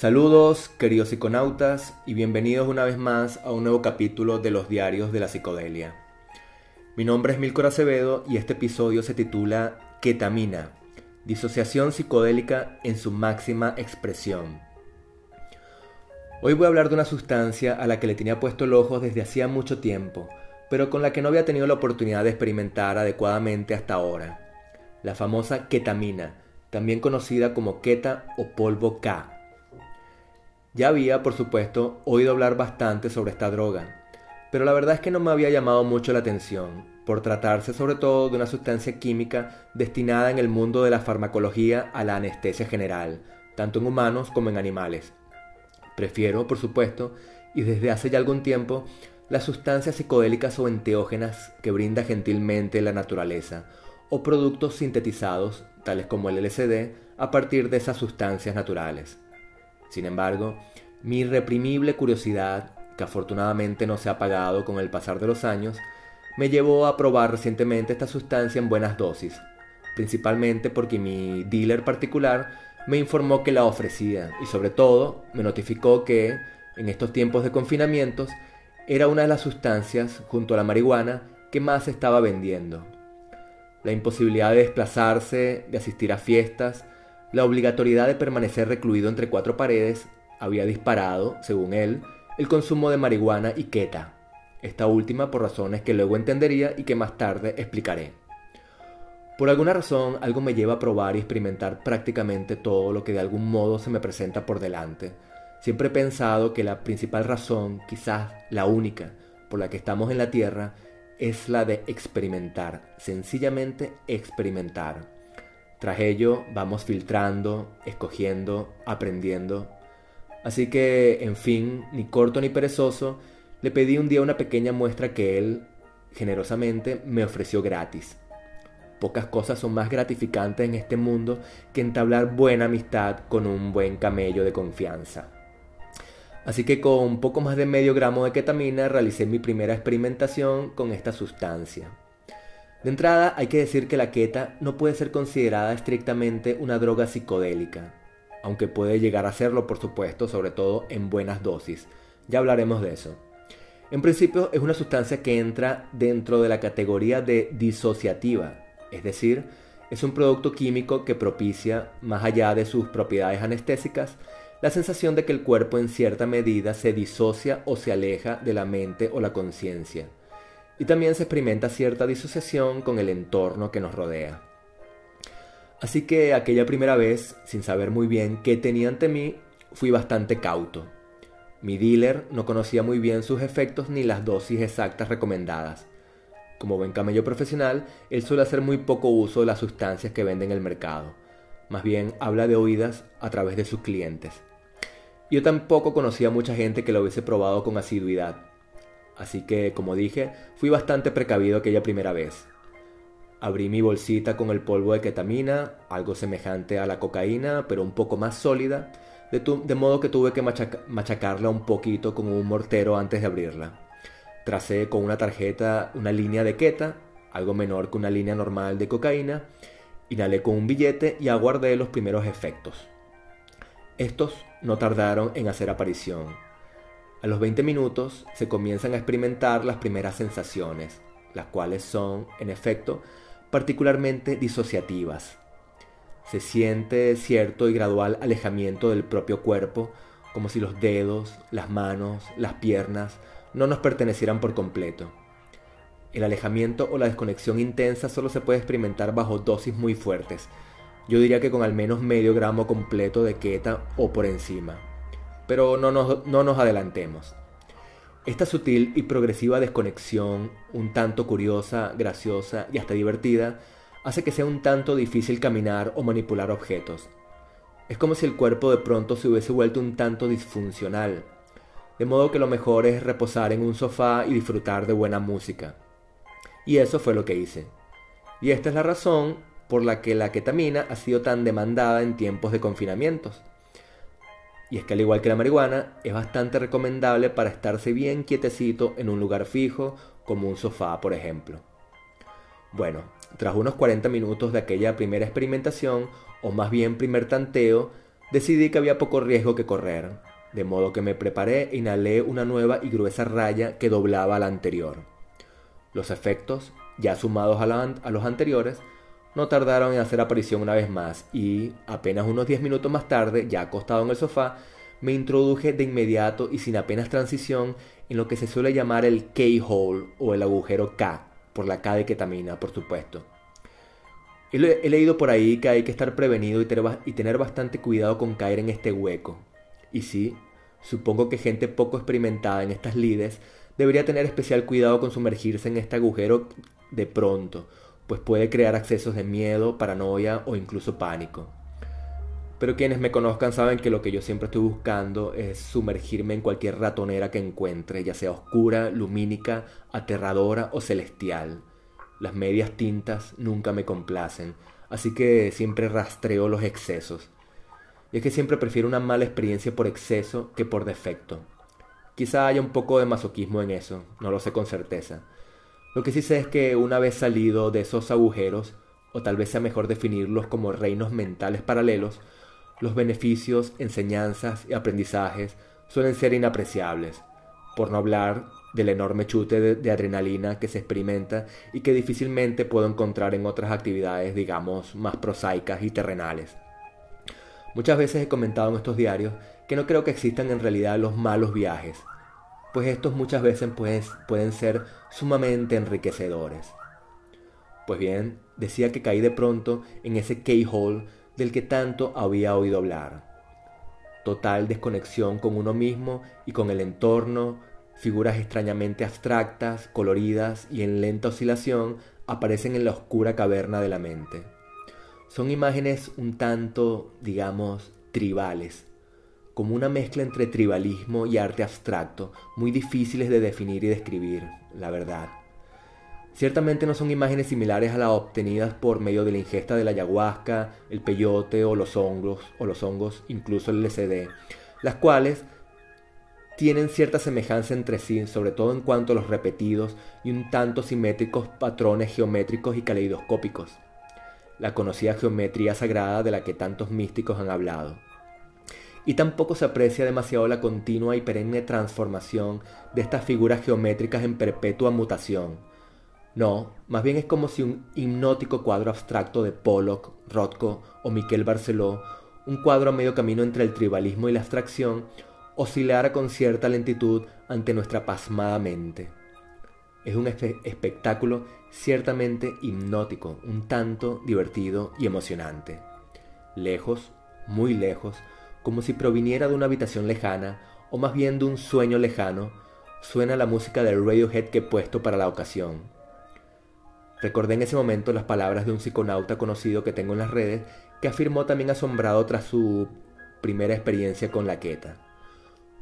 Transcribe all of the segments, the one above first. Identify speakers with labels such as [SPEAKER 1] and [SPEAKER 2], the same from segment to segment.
[SPEAKER 1] Saludos, queridos psiconautas, y bienvenidos una vez más a un nuevo capítulo de los diarios de la psicodelia. Mi nombre es Milcor Acevedo y este episodio se titula Ketamina, disociación psicodélica en su máxima expresión. Hoy voy a hablar de una sustancia a la que le tenía puesto el ojo desde hacía mucho tiempo, pero con la que no había tenido la oportunidad de experimentar adecuadamente hasta ahora. La famosa ketamina, también conocida como keta o polvo K ya había, por supuesto, oído hablar bastante sobre esta droga, pero la verdad es que no me había llamado mucho la atención, por tratarse sobre todo de una sustancia química destinada en el mundo de la farmacología a la anestesia general, tanto en humanos como en animales. Prefiero, por supuesto, y desde hace ya algún tiempo, las sustancias psicodélicas o enteógenas que brinda gentilmente la naturaleza, o productos sintetizados, tales como el LSD, a partir de esas sustancias naturales. Sin embargo, mi irreprimible curiosidad, que afortunadamente no se ha apagado con el pasar de los años, me llevó a probar recientemente esta sustancia en buenas dosis, principalmente porque mi dealer particular me informó que la ofrecía y sobre todo me notificó que, en estos tiempos de confinamientos, era una de las sustancias, junto a la marihuana, que más estaba vendiendo. La imposibilidad de desplazarse, de asistir a fiestas, la obligatoriedad de permanecer recluido entre cuatro paredes había disparado, según él, el consumo de marihuana y queta, esta última por razones que luego entendería y que más tarde explicaré. Por alguna razón, algo me lleva a probar y experimentar prácticamente todo lo que de algún modo se me presenta por delante. Siempre he pensado que la principal razón, quizás la única, por la que estamos en la Tierra, es la de experimentar, sencillamente experimentar. Tras ello vamos filtrando, escogiendo, aprendiendo. Así que, en fin, ni corto ni perezoso, le pedí un día una pequeña muestra que él, generosamente, me ofreció gratis. Pocas cosas son más gratificantes en este mundo que entablar buena amistad con un buen camello de confianza. Así que con poco más de medio gramo de ketamina realicé mi primera experimentación con esta sustancia. De entrada hay que decir que la queta no puede ser considerada estrictamente una droga psicodélica, aunque puede llegar a serlo por supuesto, sobre todo en buenas dosis. Ya hablaremos de eso. En principio es una sustancia que entra dentro de la categoría de disociativa, es decir, es un producto químico que propicia, más allá de sus propiedades anestésicas, la sensación de que el cuerpo en cierta medida se disocia o se aleja de la mente o la conciencia y también se experimenta cierta disociación con el entorno que nos rodea. Así que aquella primera vez, sin saber muy bien qué tenía ante mí, fui bastante cauto. Mi dealer no conocía muy bien sus efectos ni las dosis exactas recomendadas. Como buen camello profesional, él suele hacer muy poco uso de las sustancias que vende en el mercado. Más bien habla de oídas a través de sus clientes. Yo tampoco conocía mucha gente que lo hubiese probado con asiduidad. Así que, como dije, fui bastante precavido aquella primera vez. Abrí mi bolsita con el polvo de ketamina, algo semejante a la cocaína, pero un poco más sólida, de, modo que tuve que machacarla un poquito con un mortero antes de abrirla. Tracé con una tarjeta una línea de keta, algo menor que una línea normal de cocaína, inhalé con un billete y aguardé los primeros efectos. Estos no tardaron en hacer aparición. A los 20 minutos se comienzan a experimentar las primeras sensaciones, las cuales son, en efecto, particularmente disociativas. Se siente cierto y gradual alejamiento del propio cuerpo, como si los dedos, las manos, las piernas no nos pertenecieran por completo. El alejamiento o la desconexión intensa solo se puede experimentar bajo dosis muy fuertes. Yo diría que con al menos medio gramo completo de keta o por encima pero no nos, adelantemos. Esta sutil y progresiva desconexión, un tanto curiosa, graciosa y hasta divertida, hace que sea un tanto difícil caminar o manipular objetos. Es como si el cuerpo de pronto se hubiese vuelto un tanto disfuncional, de modo que lo mejor es reposar en un sofá y disfrutar de buena música. Y eso fue lo que hice. Y esta es la razón por la que la ketamina ha sido tan demandada en tiempos de confinamientos. Y es que al igual que la marihuana, es bastante recomendable para estarse bien quietecito en un lugar fijo, como un sofá, por ejemplo. Bueno, tras unos 40 minutos de aquella primera experimentación, o más bien primer tanteo, decidí que había poco riesgo que correr, de modo que me preparé e inhalé una nueva y gruesa raya que doblaba la anterior. Los efectos, ya sumados a, los anteriores, no tardaron en hacer aparición una vez más y, apenas unos 10 minutos más tarde, ya acostado en el sofá, me introduje de inmediato y sin apenas transición en lo que se suele llamar el K-hole o el agujero K, por la K de ketamina, por supuesto. He, leído por ahí que hay que estar prevenido y tener bastante cuidado con caer en este hueco. Y sí, supongo que gente poco experimentada en estas lides debería tener especial cuidado con sumergirse en este agujero de pronto, pues puede crear accesos de miedo, paranoia o incluso pánico. Pero quienes me conozcan saben que lo que yo siempre estoy buscando es sumergirme en cualquier ratonera que encuentre, ya sea oscura, lumínica, aterradora o celestial. Las medias tintas nunca me complacen, así que siempre rastreo los excesos. Y es que siempre prefiero una mala experiencia por exceso que por defecto. Quizá haya un poco de masoquismo en eso, no lo sé con certeza. Lo que sí sé es que una vez salido de esos agujeros, o tal vez sea mejor definirlos como reinos mentales paralelos, los beneficios, enseñanzas y aprendizajes suelen ser inapreciables, por no hablar del enorme chute de, adrenalina que se experimenta y que difícilmente puedo encontrar en otras actividades, digamos, más prosaicas y terrenales. Muchas veces he comentado en estos diarios que no creo que existan en realidad los malos viajes, pues estos muchas veces pueden ser sumamente enriquecedores. Pues bien, decía que caí de pronto en ese keyhole del que tanto había oído hablar. Total desconexión con uno mismo y con el entorno, figuras extrañamente abstractas, coloridas y en lenta oscilación aparecen en la oscura caverna de la mente. Son imágenes un tanto, digamos, tribales, como una mezcla entre tribalismo y arte abstracto, muy difíciles de definir y describir, la verdad. Ciertamente no son imágenes similares a las obtenidas por medio de la ingesta de la ayahuasca, el peyote o los hongos, o los hongos, incluso el LSD, las cuales tienen cierta semejanza entre sí, sobre todo en cuanto a los repetidos y un tanto simétricos patrones geométricos y caleidoscópicos, la conocida geometría sagrada de la que tantos místicos han hablado. Y tampoco se aprecia demasiado la continua y perenne transformación de estas figuras geométricas en perpetua mutación, no, más bien es como si un hipnótico cuadro abstracto de Pollock, Rothko o Miquel Barceló, un cuadro a medio camino entre el tribalismo y la abstracción, oscilara con cierta lentitud ante nuestra pasmada mente. Es un espectáculo ciertamente hipnótico, un tanto divertido y emocionante. Lejos, muy lejos, como si proviniera de una habitación lejana, o más bien de un sueño lejano, suena la música del Radiohead que he puesto para la ocasión Recordé en ese momento las palabras de un psiconauta conocido que tengo en las redes, que afirmó también asombrado tras su primera experiencia con la queta.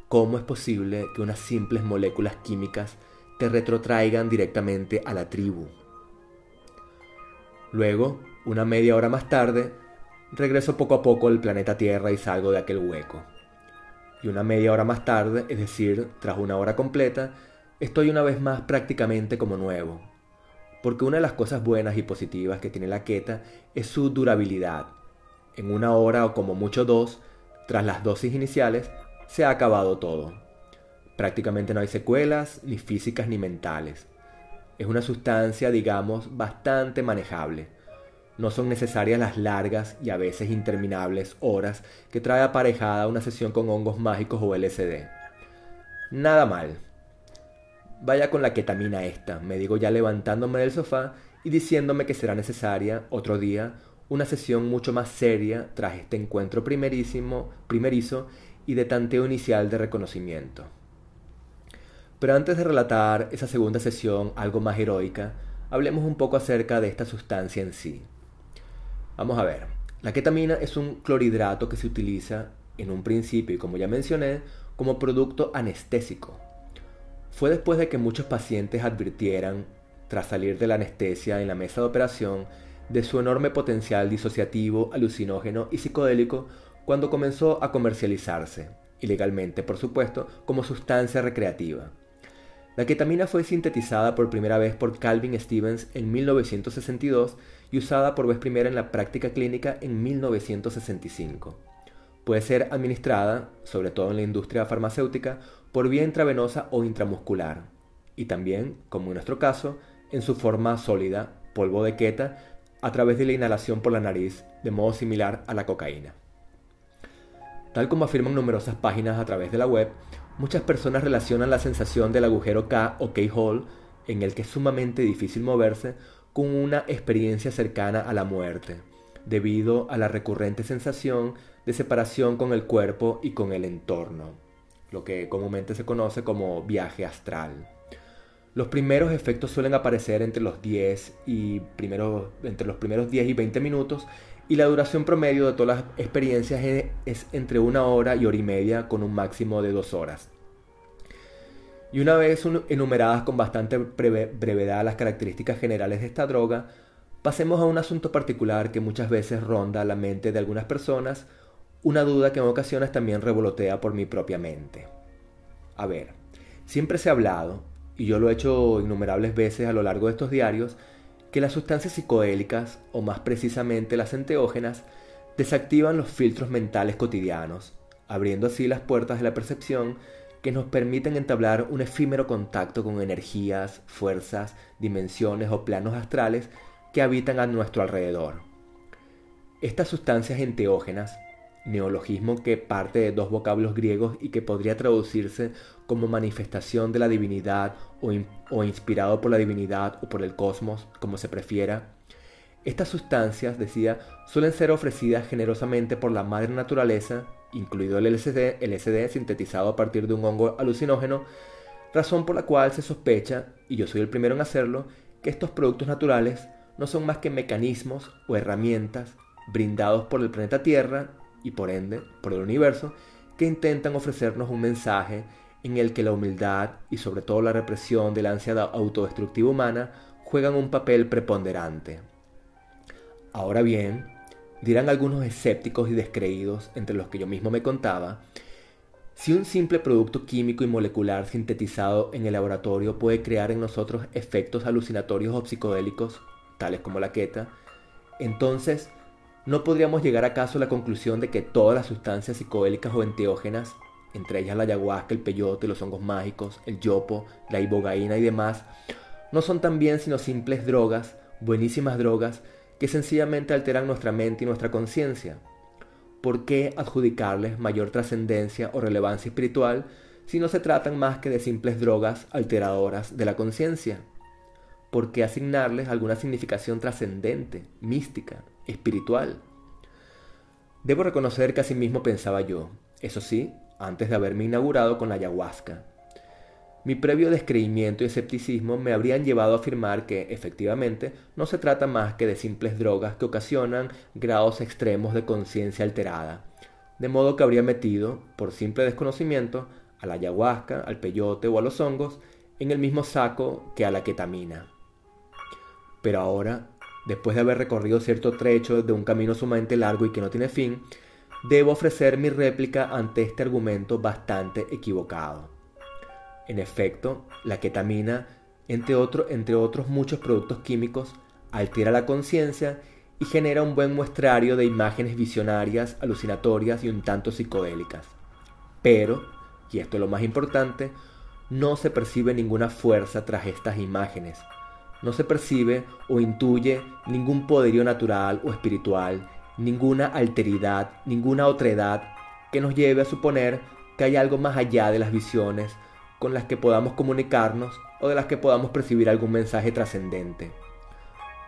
[SPEAKER 1] ¿Cómo es posible que unas simples moléculas químicas te retrotraigan directamente a la tribu? Luego, una media hora más tarde, regreso poco a poco al planeta Tierra y salgo de aquel hueco. Y una media hora más tarde, es decir, tras una hora completa, estoy una vez más prácticamente como nuevo, porque una de las cosas buenas y positivas que tiene la queta es su durabilidad. En una hora o como mucho dos, tras las dosis iniciales, se ha acabado todo. Prácticamente no hay secuelas, ni físicas ni mentales. Es una sustancia, digamos, bastante manejable. No son necesarias las largas y a veces interminables horas que trae aparejada una sesión con hongos mágicos o LSD. Nada mal. Vaya con la ketamina esta, me digo ya levantándome del sofá y diciéndome que será necesaria otro día una sesión mucho más seria tras este encuentro primerísimo, primerizo y de tanteo inicial de reconocimiento. Pero antes de relatar esa segunda sesión algo más heroica, hablemos un poco acerca de esta sustancia en sí. Vamos a ver, la ketamina es un clorhidrato que se utiliza en un principio y como ya mencioné, como producto anestésico fue después de que muchos pacientes advirtieran, tras salir de la anestesia en la mesa de operación, de su enorme potencial disociativo, alucinógeno y psicodélico cuando comenzó a comercializarse, ilegalmente por supuesto, como sustancia recreativa. La ketamina fue sintetizada por primera vez por Calvin Stevens en 1962 y usada por vez primera en la práctica clínica en 1965. Puede ser administrada, sobre todo en la industria farmacéutica, por vía intravenosa o intramuscular. Y también, como en nuestro caso, en su forma sólida, polvo de queta, a través de la inhalación por la nariz, de modo similar a la cocaína. Tal como afirman numerosas páginas a través de la web, muchas personas relacionan la sensación del agujero K o K-hole, en el que es sumamente difícil moverse, con una experiencia cercana a la muerte, debido a la recurrente sensación de separación con el cuerpo y con el entorno, lo que comúnmente se conoce como viaje astral. Los primeros efectos suelen aparecer entre los 10 y entre los primeros 10 y 20 minutos y la duración promedio de todas las experiencias es entre una hora y hora y media con un máximo de dos horas. Y una vez enumeradas con bastante brevedad las características generales de esta droga, pasemos a un asunto particular que muchas veces ronda la mente de algunas personas una duda que en ocasiones también revolotea por mi propia mente. A ver, siempre se ha hablado, y yo lo he hecho innumerables veces a lo largo de estos diarios, que las sustancias psicodélicas, o más precisamente las enteógenas, desactivan los filtros mentales cotidianos, abriendo así las puertas de la percepción que nos permiten entablar un efímero contacto con energías, fuerzas, dimensiones o planos astrales que habitan a nuestro alrededor. Estas sustancias enteógenas neologismo que parte de dos vocablos griegos y que podría traducirse como manifestación de la divinidad o, inspirado por la divinidad o por el cosmos, como se prefiera. Estas sustancias, decía, suelen ser ofrecidas generosamente por la madre naturaleza, incluido el LSD, LSD sintetizado a partir de un hongo alucinógeno, razón por la cual se sospecha, y yo soy el primero en hacerlo, que estos productos naturales no son más que mecanismos o herramientas brindados por el planeta Tierra y por ende por el universo que intentan ofrecernos un mensaje en el que la humildad y sobre todo la represión de la ansiedad autodestructiva humana juegan un papel preponderante. Ahora bien, dirán algunos escépticos y descreídos, entre los que yo mismo me contaba, si un simple producto químico y molecular sintetizado en el laboratorio puede crear en nosotros efectos alucinatorios o psicodélicos, tales como la queta, entonces ¿No podríamos llegar acaso a la conclusión de que todas las sustancias psicodélicas o enteógenas, entre ellas la ayahuasca, el peyote, los hongos mágicos, el yopo, la ibogaína y demás, no son también sino simples drogas, buenísimas drogas, que sencillamente alteran nuestra mente y nuestra conciencia? ¿Por qué adjudicarles mayor trascendencia o relevancia espiritual si no se tratan más que de simples drogas alteradoras de la conciencia? ¿Por qué asignarles alguna significación trascendente, mística, espiritual. Debo reconocer que así mismo pensaba yo, eso sí, antes de haberme inaugurado con la ayahuasca. Mi previo descreimiento y escepticismo me habrían llevado a afirmar que, efectivamente, no se trata más que de simples drogas que ocasionan grados extremos de conciencia alterada, de modo que habría metido, por simple desconocimiento, a la ayahuasca, al peyote o a los hongos en el mismo saco que a la ketamina. Pero ahora después de haber recorrido cierto trecho de un camino sumamente largo y que no tiene fin, debo ofrecer mi réplica ante este argumento bastante equivocado. En efecto, la ketamina, entre, entre otros muchos productos químicos, altera la conciencia y genera un buen muestrario de imágenes visionarias, alucinatorias y un tanto psicodélicas. Pero, y esto es lo más importante, no se percibe ninguna fuerza tras estas imágenes, no se percibe o intuye ningún poderío natural o espiritual, ninguna alteridad, ninguna otredad que nos lleve a suponer que hay algo más allá de las visiones con las que podamos comunicarnos o de las que podamos percibir algún mensaje trascendente.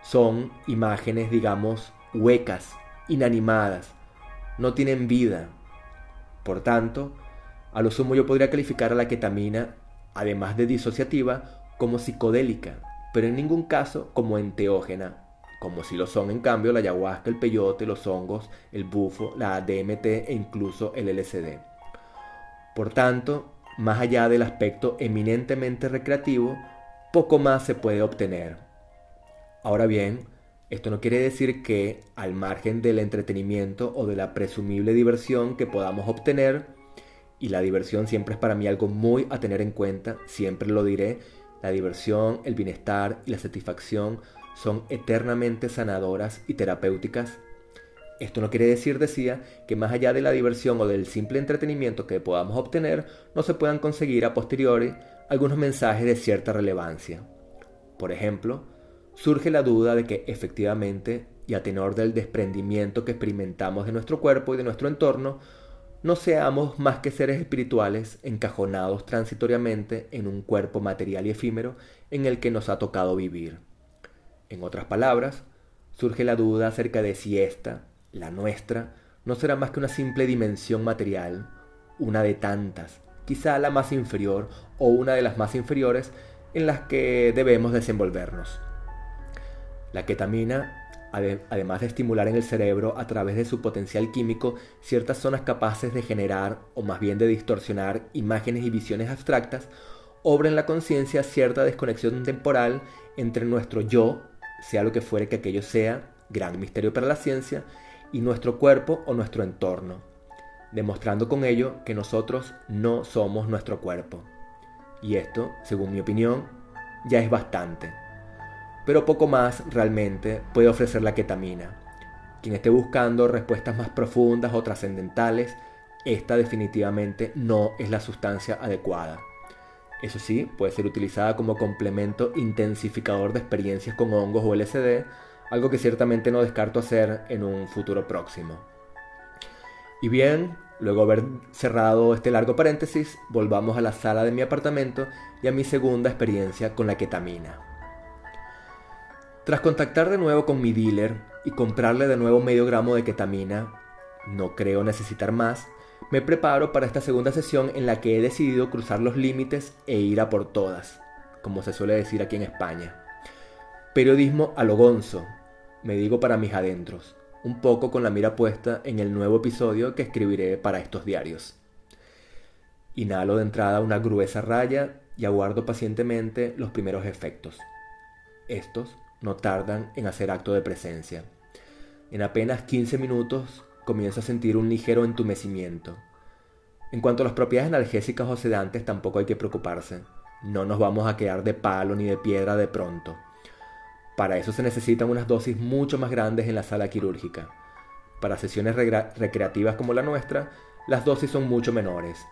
[SPEAKER 1] Son imágenes, digamos, huecas, inanimadas, no tienen vida. Por tanto, a lo sumo yo podría calificar a la ketamina, además de disociativa, como psicodélica, pero en ningún caso como enteógena, como si lo son en cambio la ayahuasca, el peyote, los hongos, el bufo, la DMT e incluso el LSD. Por tanto, más allá del aspecto eminentemente recreativo, poco más se puede obtener. Ahora bien, esto no quiere decir que, al margen del entretenimiento o de la presumible diversión que podamos obtener, y la diversión siempre es para mí algo muy a tener en cuenta, siempre lo diré, la diversión, el bienestar y la satisfacción son eternamente sanadoras y terapéuticas. Esto no quiere decir, decía, que más allá de la diversión o del simple entretenimiento que podamos obtener, no se puedan conseguir a posteriori algunos mensajes de cierta relevancia. Por ejemplo, surge la duda de que efectivamente, y a tenor del desprendimiento que experimentamos de nuestro cuerpo y de nuestro entorno, no seamos más que seres espirituales encajonados transitoriamente en un cuerpo material y efímero en el que nos ha tocado vivir. En otras palabras, surge la duda acerca de si esta, la nuestra, no será más que una simple dimensión material, una de tantas, quizá la más inferior o una de las más inferiores en las que debemos desenvolvernos. La ketamina, además de estimular en el cerebro a través de su potencial químico ciertas zonas capaces de generar, o más bien de distorsionar, imágenes y visiones abstractas, obra en la conciencia cierta desconexión temporal entre nuestro yo, sea lo que fuere que aquello sea, gran misterio para la ciencia, y nuestro cuerpo o nuestro entorno, demostrando con ello que nosotros no somos nuestro cuerpo. Y esto, según mi opinión, ya es bastante. Pero poco más realmente puede ofrecer la ketamina. Quien esté buscando respuestas más profundas o trascendentales, esta definitivamente no es la sustancia adecuada. Eso sí, puede ser utilizada como complemento intensificador de experiencias con hongos o LSD, algo que ciertamente no descarto hacer en un futuro próximo. Y bien, luego haber cerrado este largo paréntesis, volvamos a la sala de mi apartamento y a mi segunda experiencia con la ketamina. Tras contactar de nuevo con mi dealer y comprarle de nuevo medio gramo de ketamina, no creo necesitar más, me preparo para esta segunda sesión en la que he decidido cruzar los límites e ir a por todas, como se suele decir aquí en España. Periodismo a lo gonzo, me digo para mis adentros, un poco con la mira puesta en el nuevo episodio que escribiré para estos diarios. Inhalo de entrada una gruesa raya y aguardo pacientemente los primeros efectos. Estos no tardan en hacer acto de presencia. En apenas 15 minutos comienzo a sentir un ligero entumecimiento. En cuanto a las propiedades analgésicas o sedantes tampoco hay que preocuparse. No nos vamos a quedar de palo ni de piedra de pronto. Para eso se necesitan unas dosis mucho más grandes en la sala quirúrgica. Para sesiones recreativas como la nuestra, las dosis son mucho menores.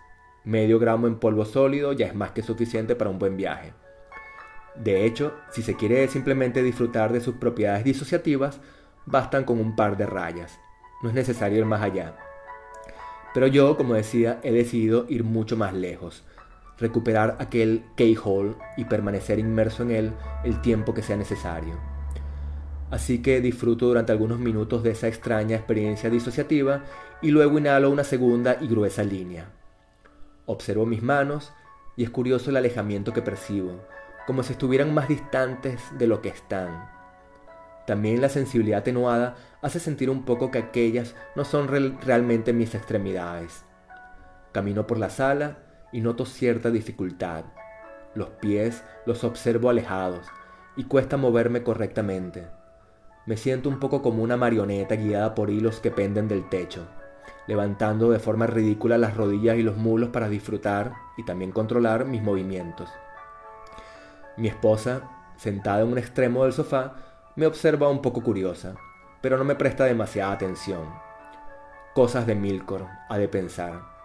[SPEAKER 1] Medio gramo en polvo sólido ya es más que suficiente para un buen viaje. De hecho, si se quiere simplemente disfrutar de sus propiedades disociativas, bastan con un par de rayas. No es necesario ir más allá. Pero yo, como decía, he decidido ir mucho más lejos recuperar aquel keyhole y permanecer inmerso en él el tiempo que sea necesario. Así que disfruto durante algunos minutos de esa extraña experiencia disociativa y luego inhalo una segunda y gruesa línea. Observo mis manos y es curioso el alejamiento que percibo, como si estuvieran más distantes de lo que están. También la sensibilidad atenuada hace sentir un poco que aquellas no son realmente mis extremidades. Camino por la sala y noto cierta dificultad. Los pies los observo alejados y cuesta moverme correctamente. Me siento un poco como una marioneta guiada por hilos que penden del techo, levantando de forma ridícula las rodillas y los mulos para disfrutar y también controlar mis movimientos. Mi esposa, sentada en un extremo del sofá, me observa un poco curiosa, pero no me presta demasiada atención. Cosas de Milcor, ha de pensar.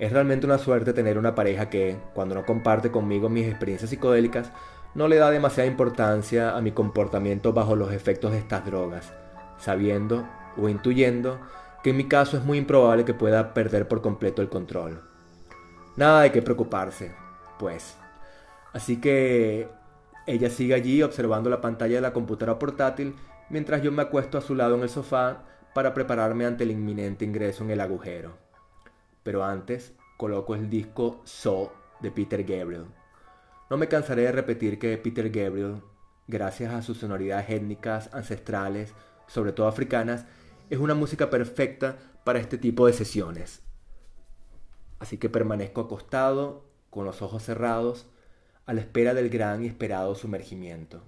[SPEAKER 1] Es realmente una suerte tener una pareja que, cuando no comparte conmigo mis experiencias psicodélicas, no le da demasiada importancia a mi comportamiento bajo los efectos de estas drogas, sabiendo o intuyendo que en mi caso es muy improbable que pueda perder por completo el control. Nada de qué preocuparse, pues. Así que ella sigue allí observando la pantalla de la computadora portátil mientras yo me acuesto a su lado en el sofá para prepararme ante el inminente ingreso en el agujero pero antes coloco el disco So de Peter Gabriel. No me cansaré de repetir que Peter Gabriel, gracias a sus sonoridades étnicas, ancestrales, sobre todo africanas, es una música perfecta para este tipo de sesiones. Así que permanezco acostado, con los ojos cerrados, a la espera del gran y esperado sumergimiento.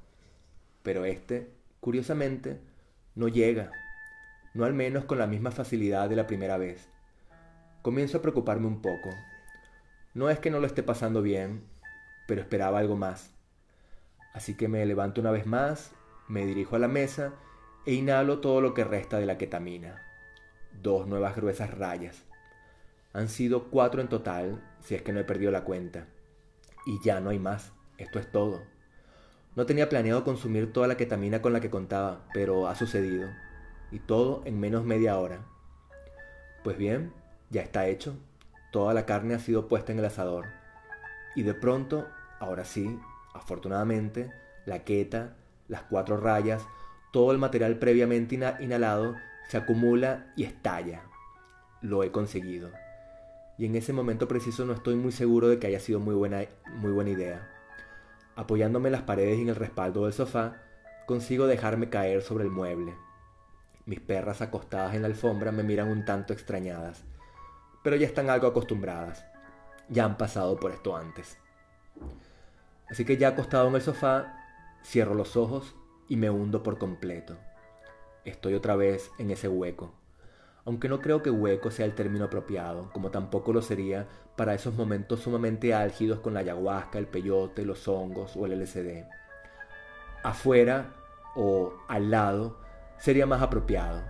[SPEAKER 1] Pero este, curiosamente, no llega, no al menos con la misma facilidad de la primera vez. Comienzo a preocuparme un poco. No es que no lo esté pasando bien, pero esperaba algo más. Así que me levanto una vez más, me dirijo a la mesa e inhalo todo lo que resta de la ketamina. Dos nuevas gruesas rayas. Han sido cuatro en total, si es que no he perdido la cuenta. Y ya no hay más. Esto es todo. No tenía planeado consumir toda la ketamina con la que contaba, pero ha sucedido. Y todo en menos media hora. Pues bien, ya está hecho. Toda la carne ha sido puesta en el asador. Y de pronto, ahora sí, afortunadamente, la queta, las cuatro rayas, todo el material previamente inhalado se acumula y estalla. Lo he conseguido. Y en ese momento preciso no estoy muy seguro de que haya sido muy buena, muy buena idea. Apoyándome en las paredes y en el respaldo del sofá, consigo dejarme caer sobre el mueble. Mis perras acostadas en la alfombra me miran un tanto extrañadas, pero ya están algo acostumbradas. Ya han pasado por esto antes. Así que ya acostado en el sofá, cierro los ojos y me hundo por completo. Estoy otra vez en ese hueco. Aunque no creo que hueco sea el término apropiado, como tampoco lo sería para esos momentos sumamente álgidos con la ayahuasca, el peyote, los hongos o el LSD. Afuera o al lado sería más apropiado.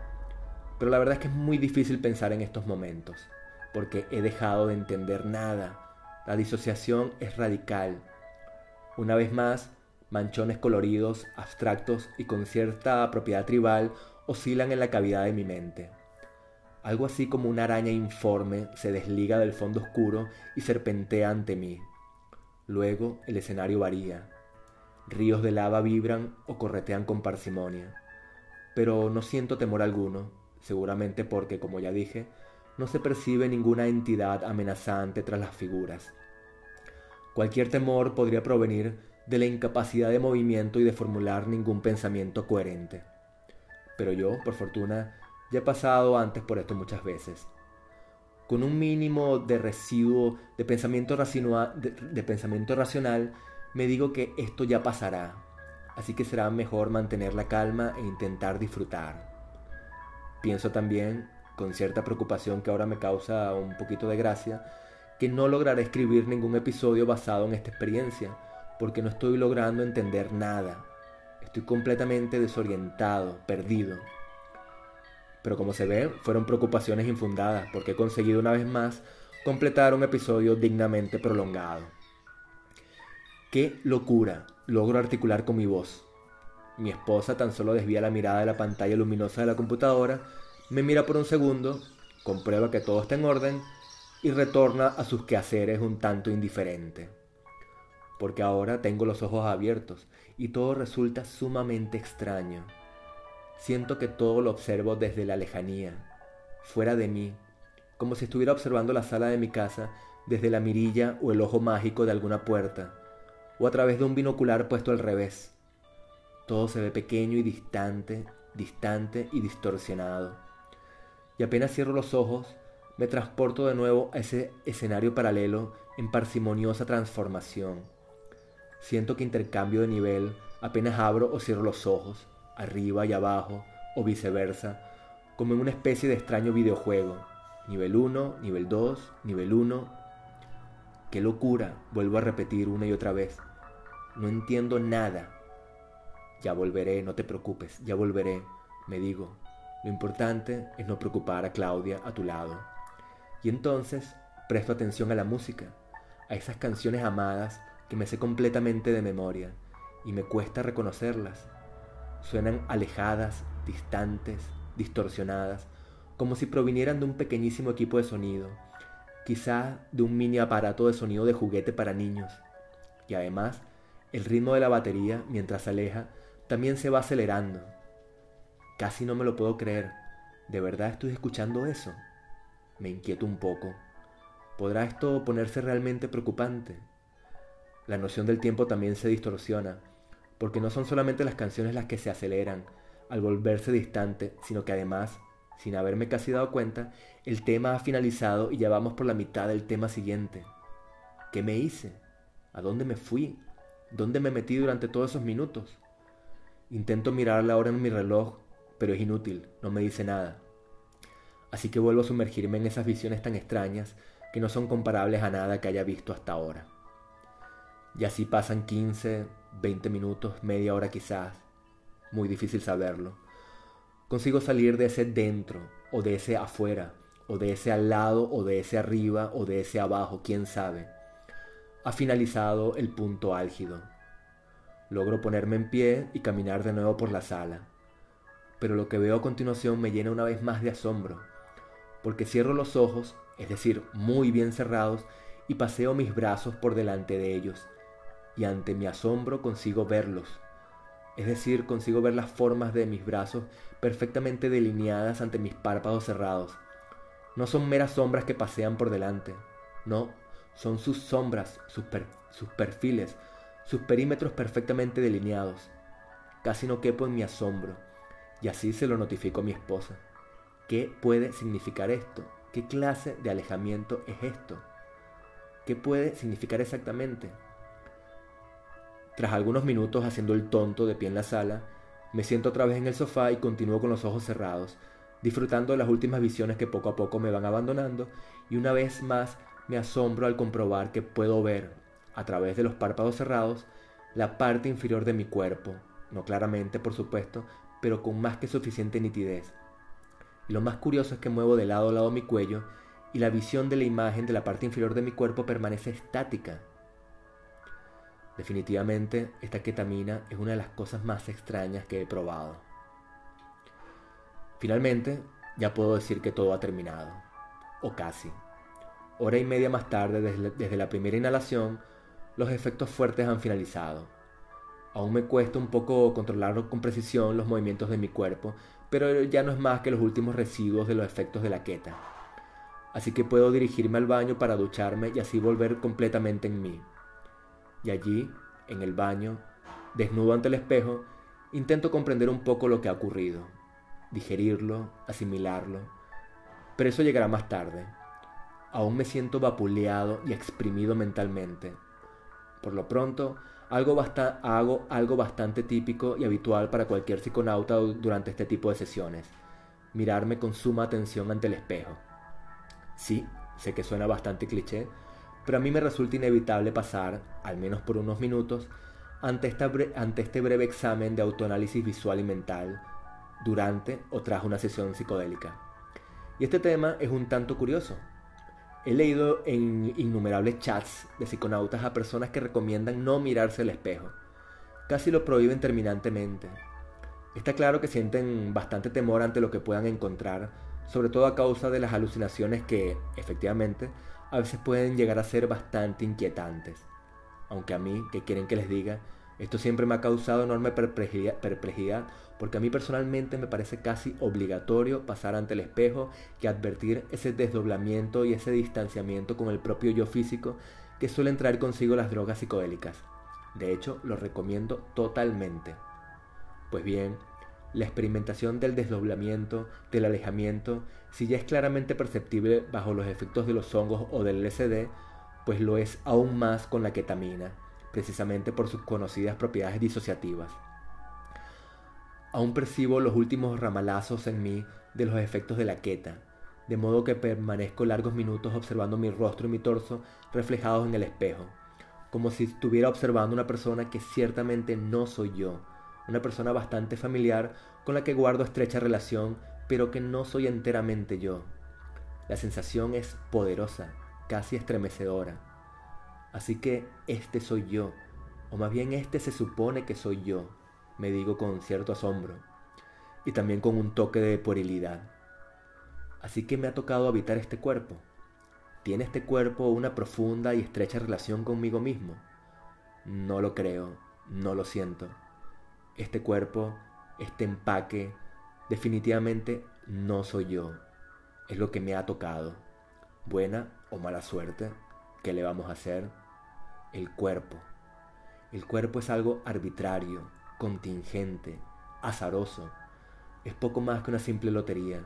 [SPEAKER 1] Pero la verdad es que es muy difícil pensar en estos momentos, porque he dejado de entender nada. La disociación es radical. Una vez más, manchones coloridos, abstractos y con cierta propiedad tribal oscilan en la cavidad de mi mente. Algo así como una araña informe se desliga del fondo oscuro y serpentea ante mí. Luego el escenario varía. Ríos de lava vibran o corretean con parsimonia. Pero no siento temor alguno, seguramente porque, como ya dije, no se percibe ninguna entidad amenazante tras las figuras. Cualquier temor podría provenir de la incapacidad de movimiento y de formular ningún pensamiento coherente. Pero yo, por fortuna, ya he pasado antes por esto muchas veces. Con un mínimo de residuo de pensamiento, de, pensamiento racional, me digo que esto ya pasará, así que será mejor mantener la calma e intentar disfrutar. Pienso también, con cierta preocupación que ahora me causa un poquito de gracia, que no lograré escribir ningún episodio basado en esta experiencia, porque no estoy logrando entender nada. Estoy completamente desorientado, perdido. Pero como se ve, fueron preocupaciones infundadas, porque he conseguido una vez más completar un episodio dignamente prolongado. ¡Qué locura! Logro articular con mi voz. Mi esposa tan solo desvía la mirada de la pantalla luminosa de la computadora, me mira por un segundo, comprueba que todo está en orden y retorna a sus quehaceres un tanto indiferente porque ahora tengo los ojos abiertos y todo resulta sumamente extraño. Siento que todo lo observo desde la lejanía, fuera de mí, como si estuviera observando la sala de mi casa desde la mirilla o el ojo mágico de alguna puerta, o a través de un binocular puesto al revés. Todo se ve pequeño y distante, distante y distorsionado. Y apenas cierro los ojos, me transporto de nuevo a ese escenario paralelo en parsimoniosa transformación. Siento que intercambio de nivel apenas abro o cierro los ojos, arriba y abajo, o viceversa, como en una especie de extraño videojuego. Nivel 1, nivel 2, nivel 1. ¡Qué locura! Vuelvo a repetir una y otra vez. No entiendo nada. Ya volveré, no te preocupes, ya volveré, me digo. Lo importante es no preocupar a Claudia a tu lado. Y entonces presto atención a la música, a esas canciones amadas que me sé completamente de memoria y me cuesta reconocerlas. Suenan alejadas, distantes, distorsionadas, como si provinieran de un pequeñísimo equipo de sonido, quizá de un mini aparato de sonido de juguete para niños. Y además, el ritmo de la batería, mientras se aleja, también se va acelerando. Casi no me lo puedo creer. ¿De verdad estoy escuchando eso? Me inquieto un poco. ¿Podrá esto ponerse realmente preocupante? La noción del tiempo también se distorsiona, porque no son solamente las canciones las que se aceleran al volverse distante, sino que además, sin haberme casi dado cuenta, el tema ha finalizado y ya vamos por la mitad del tema siguiente. ¿Qué me hice? ¿A dónde me fui? ¿Dónde me metí durante todos esos minutos? Intento mirar la hora en mi reloj, pero es inútil, no me dice nada. Así que vuelvo a sumergirme en esas visiones tan extrañas que no son comparables a nada que haya visto hasta ahora. Y así pasan 15, 20 minutos, media hora quizás. Muy difícil saberlo. consigo salir de ese dentro o de ese afuera o de ese al lado o de ese arriba o de ese abajo, quién sabe. Ha finalizado el punto álgido. Logro ponerme en pie y caminar de nuevo por la sala. Pero lo que veo a continuación me llena una vez más de asombro, porque cierro los ojos, es decir, muy bien cerrados, y paseo mis brazos por delante de ellos, y ante mi asombro consigo verlos. Es decir, consigo ver las formas de mis brazos perfectamente delineadas ante mis párpados cerrados. No son meras sombras que pasean por delante, no, son sus sombras, sus, sus perfiles, sus perímetros perfectamente delineados. Casi no quepo en mi asombro, y así se lo notifico a mi esposa. ¿Qué puede significar esto? ¿Qué clase de alejamiento es esto? ¿Qué puede significar exactamente? Tras algunos minutos haciendo el tonto de pie en la sala, me siento otra vez en el sofá y continúo con los ojos cerrados, disfrutando de las últimas visiones que poco a poco me van abandonando y una vez más me asombro al comprobar que puedo ver, a través de los párpados cerrados, la parte inferior de mi cuerpo, no claramente por supuesto, pero con más que suficiente nitidez. Y lo más curioso es que muevo de lado a lado mi cuello y la visión de la imagen de la parte inferior de mi cuerpo permanece estática. Definitivamente, esta ketamina es una de las cosas más extrañas que he probado. Finalmente, ya puedo decir que todo ha terminado, o casi. Hora y media más tarde, desde, la primera inhalación, los efectos fuertes han finalizado. Aún me cuesta un poco controlar con precisión los movimientos de mi cuerpo, pero ya no es más que los últimos residuos de los efectos de la queta así que puedo dirigirme al baño para ducharme y así volver completamente en mí. Y allí, en el baño, desnudo ante el espejo, intento comprender un poco lo que ha ocurrido, digerirlo, asimilarlo, pero eso llegará más tarde. Aún me siento vapuleado y exprimido mentalmente. Por lo pronto, algo hago algo bastante típico y habitual para cualquier psiconauta durante este tipo de sesiones, mirarme con suma atención ante el espejo. Sí, sé que suena bastante cliché, pero a mí me resulta inevitable pasar, al menos por unos minutos, ante, ante este breve examen de autoanálisis visual y mental durante o tras una sesión psicodélica. Y este tema es un tanto curioso. He leído en innumerables chats de psiconautas a personas que recomiendan no mirarse al espejo. Casi lo prohíben terminantemente. Está claro que sienten bastante temor ante lo que puedan encontrar sobre todo a causa de las alucinaciones que, efectivamente, a veces pueden llegar a ser bastante inquietantes. Aunque a mí, que quieren que les diga, esto siempre me ha causado enorme perplejidad, porque a mí personalmente me parece casi obligatorio pasar ante el espejo que advertir ese desdoblamiento y ese distanciamiento con el propio yo físico que suelen traer consigo las drogas psicodélicas. De hecho, lo recomiendo totalmente. Pues bien, la experimentación del desdoblamiento, del alejamiento, si ya es claramente perceptible bajo los efectos de los hongos o del LSD, pues lo es aún más con la ketamina, precisamente por sus conocidas propiedades disociativas. Aún percibo los últimos ramalazos en mí de los efectos de la keta, de modo que permanezco largos minutos observando mi rostro y mi torso reflejados en el espejo, como si estuviera observando una persona que ciertamente no soy yo, una persona bastante familiar con la que guardo estrecha relación, pero que no soy enteramente yo. La sensación es poderosa, casi estremecedora. Así que este soy yo, o más bien este se supone que soy yo, me digo con cierto asombro, y también con un toque de puerilidad. Así que me ha tocado habitar este cuerpo. ¿Tiene este cuerpo una profunda y estrecha relación conmigo mismo? No lo creo, no lo siento este cuerpo, este empaque, definitivamente no soy yo. Es lo que me ha tocado. Buena o mala suerte, ¿qué le vamos a hacer? El cuerpo. El cuerpo es algo arbitrario, contingente, azaroso. Es poco más que una simple lotería.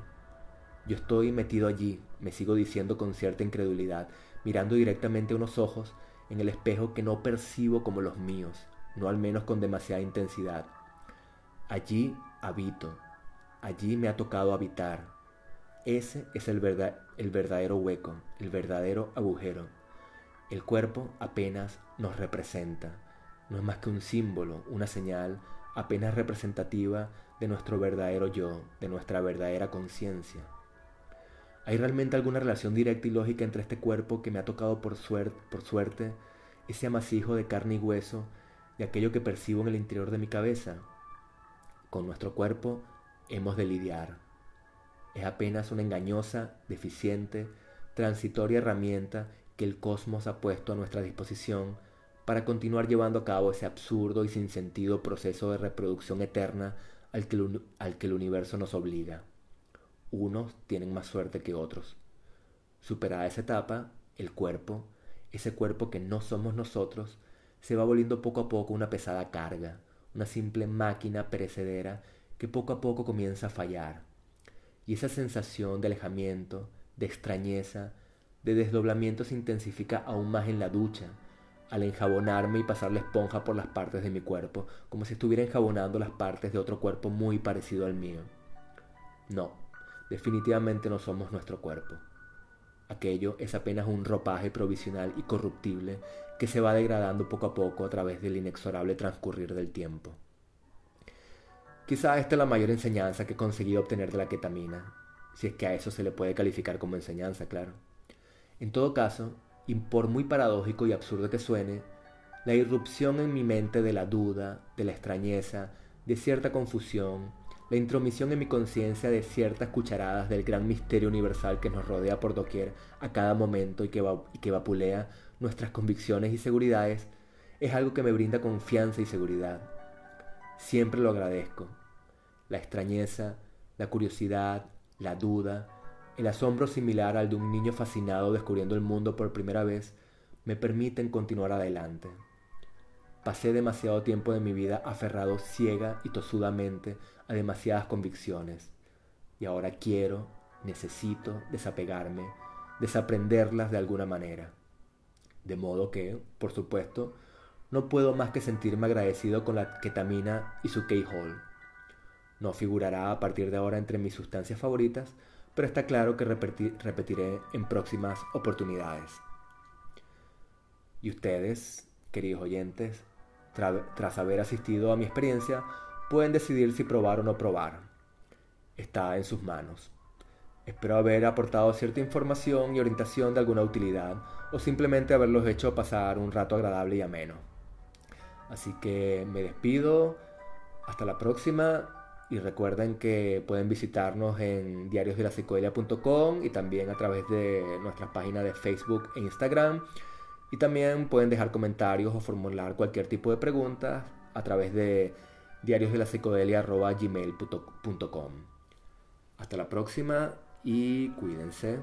[SPEAKER 1] Yo estoy metido allí, me sigo diciendo con cierta incredulidad, mirando directamente unos ojos en el espejo que no percibo como los míos, no al menos con demasiada intensidad. Allí habito, allí me ha tocado habitar. Ese es el, el verdadero hueco, el verdadero agujero. El cuerpo apenas nos representa, no es más que un símbolo, una señal apenas representativa de nuestro verdadero yo, de nuestra verdadera conciencia. ¿Hay realmente alguna relación directa y lógica entre este cuerpo que me ha tocado por, suerte, por suerte, ese amasijo de carne y hueso, de aquello que percibo en el interior de mi cabeza? Con nuestro cuerpo hemos de lidiar. Es apenas una engañosa, deficiente, transitoria herramienta que el cosmos ha puesto a nuestra disposición para continuar llevando a cabo ese absurdo y sin sentido proceso de reproducción eterna al que, al que el universo nos obliga. Unos tienen más suerte que otros. Superada esa etapa, el cuerpo, ese cuerpo que no somos nosotros, se va volviendo poco a poco una pesada carga, una simple máquina perecedera que poco a poco comienza a fallar. Y esa sensación de alejamiento, de extrañeza, de desdoblamiento se intensifica aún más en la ducha, al enjabonarme y pasar la esponja por las partes de mi cuerpo, como si estuviera enjabonando las partes de otro cuerpo muy parecido al mío. No, definitivamente no somos nuestro cuerpo. Aquello es apenas un ropaje provisional y corruptible que se va degradando poco a poco a través del inexorable transcurrir del tiempo. Quizá esta es la mayor enseñanza que he conseguido obtener de la ketamina, si es que a eso se le puede calificar como enseñanza, claro. En todo caso, y por muy paradójico y absurdo que suene, la irrupción en mi mente de la duda, de la extrañeza, de cierta confusión, la intromisión en mi conciencia de ciertas cucharadas del gran misterio universal que nos rodea por doquier a cada momento y que, y que vapulea nuestras convicciones y seguridades, es algo que me brinda confianza y seguridad. Siempre lo agradezco. La extrañeza, la curiosidad, la duda, el asombro similar al de un niño fascinado descubriendo el mundo por primera vez me permiten continuar adelante. Pasé demasiado tiempo de mi vida aferrado ciega y tosudamente a demasiadas convicciones y ahora quiero, necesito desapegarme, desaprenderlas de alguna manera. De modo que, por supuesto, no puedo más que sentirme agradecido con la ketamina y su K-Hole. No figurará a partir de ahora entre mis sustancias favoritas, pero está claro que repetiré en próximas oportunidades. Y ustedes, queridos oyentes, tras haber asistido a mi experiencia, pueden decidir si probar o no probar. Está en sus manos. Espero haber aportado cierta información y orientación de alguna utilidad, o simplemente haberlos hecho pasar un rato agradable y ameno. Así que me despido. Hasta la próxima y recuerden que pueden visitarnos en diariosdelapsicodelia.com y también a través de nuestras páginas de Facebook e Instagram. Y también pueden dejar comentarios o formular cualquier tipo de preguntas a través de diariosdelapsicodelia.gmail.com. Hasta la próxima y cuídense.